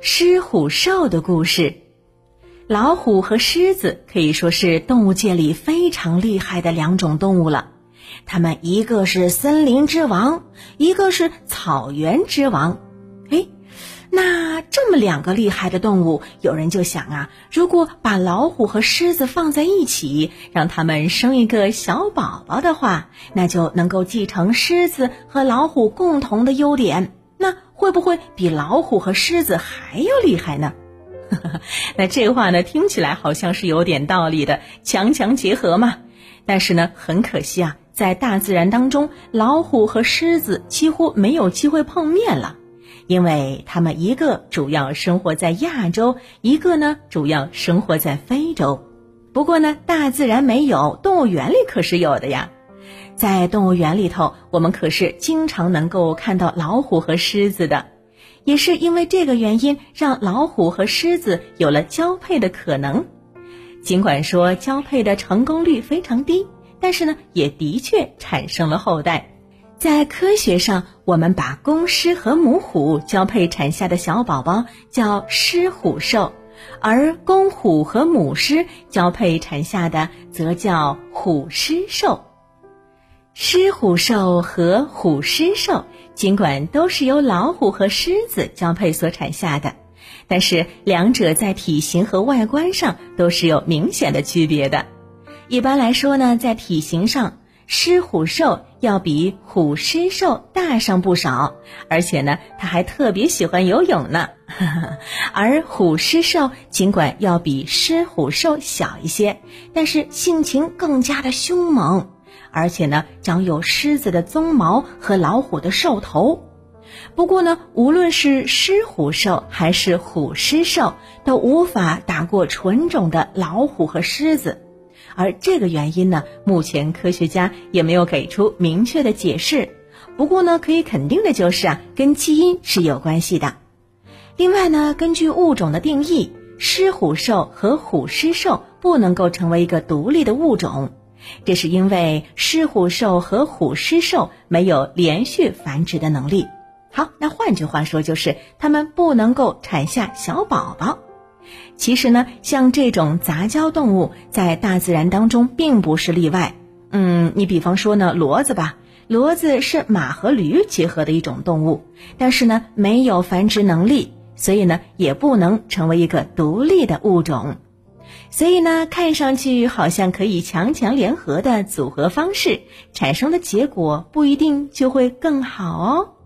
狮虎兽的故事。老虎和狮子可以说是动物界里非常厉害的两种动物了。它们一个是森林之王，一个是草原之王。诶，那这么两个厉害的动物，有人就想啊，如果把老虎和狮子放在一起，让它们生一个小宝宝的话，那就能够继承狮子和老虎共同的优点。会不会比老虎和狮子还要厉害呢？那这话呢，听起来好像是有点道理的，强强结合嘛。但是呢，很可惜啊，在大自然当中，老虎和狮子几乎没有机会碰面了。因为它们一个主要生活在亚洲，一个呢主要生活在非洲。不过呢，大自然没有，动物园里可是有的呀。在动物园里头，我们可是经常能够看到老虎和狮子的。也是因为这个原因，让老虎和狮子有了交配的可能。尽管说交配的成功率非常低，但是呢，也的确产生了后代。在科学上，我们把公狮和母虎交配产下的小宝宝叫狮虎兽，而公虎和母狮交配产下的则叫虎狮兽。狮虎兽和虎狮兽尽管都是由老虎和狮子交配所产下的，但是两者在体型和外观上都是有明显的区别的。一般来说呢，在体型上。狮虎兽要比虎狮兽大上不少，而且呢，它还特别喜欢游泳呢。而虎狮兽尽管要比狮虎兽小一些，但是性情更加的凶猛，而且呢，长有狮子的鬃毛和老虎的兽头。不过呢，无论是狮虎兽还是虎狮兽，都无法打过纯种的老虎和狮子。而这个原因呢，目前科学家也没有给出明确的解释。不过呢，可以肯定的就是啊，跟基因是有关系的。另外呢，根据物种的定义，狮虎兽和虎狮兽不能够成为一个独立的物种，这是因为狮虎兽和虎狮兽没有连续繁殖的能力。好，那换句话说，就是它们不能够产下小宝宝。其实呢，像这种杂交动物在大自然当中并不是例外。嗯，你比方说呢，骡子吧，骡子是马和驴结合的一种动物，但是呢，没有繁殖能力，所以呢，也不能成为一个独立的物种。所以呢，看上去好像可以强强联合的组合方式，产生的结果不一定就会更好哦。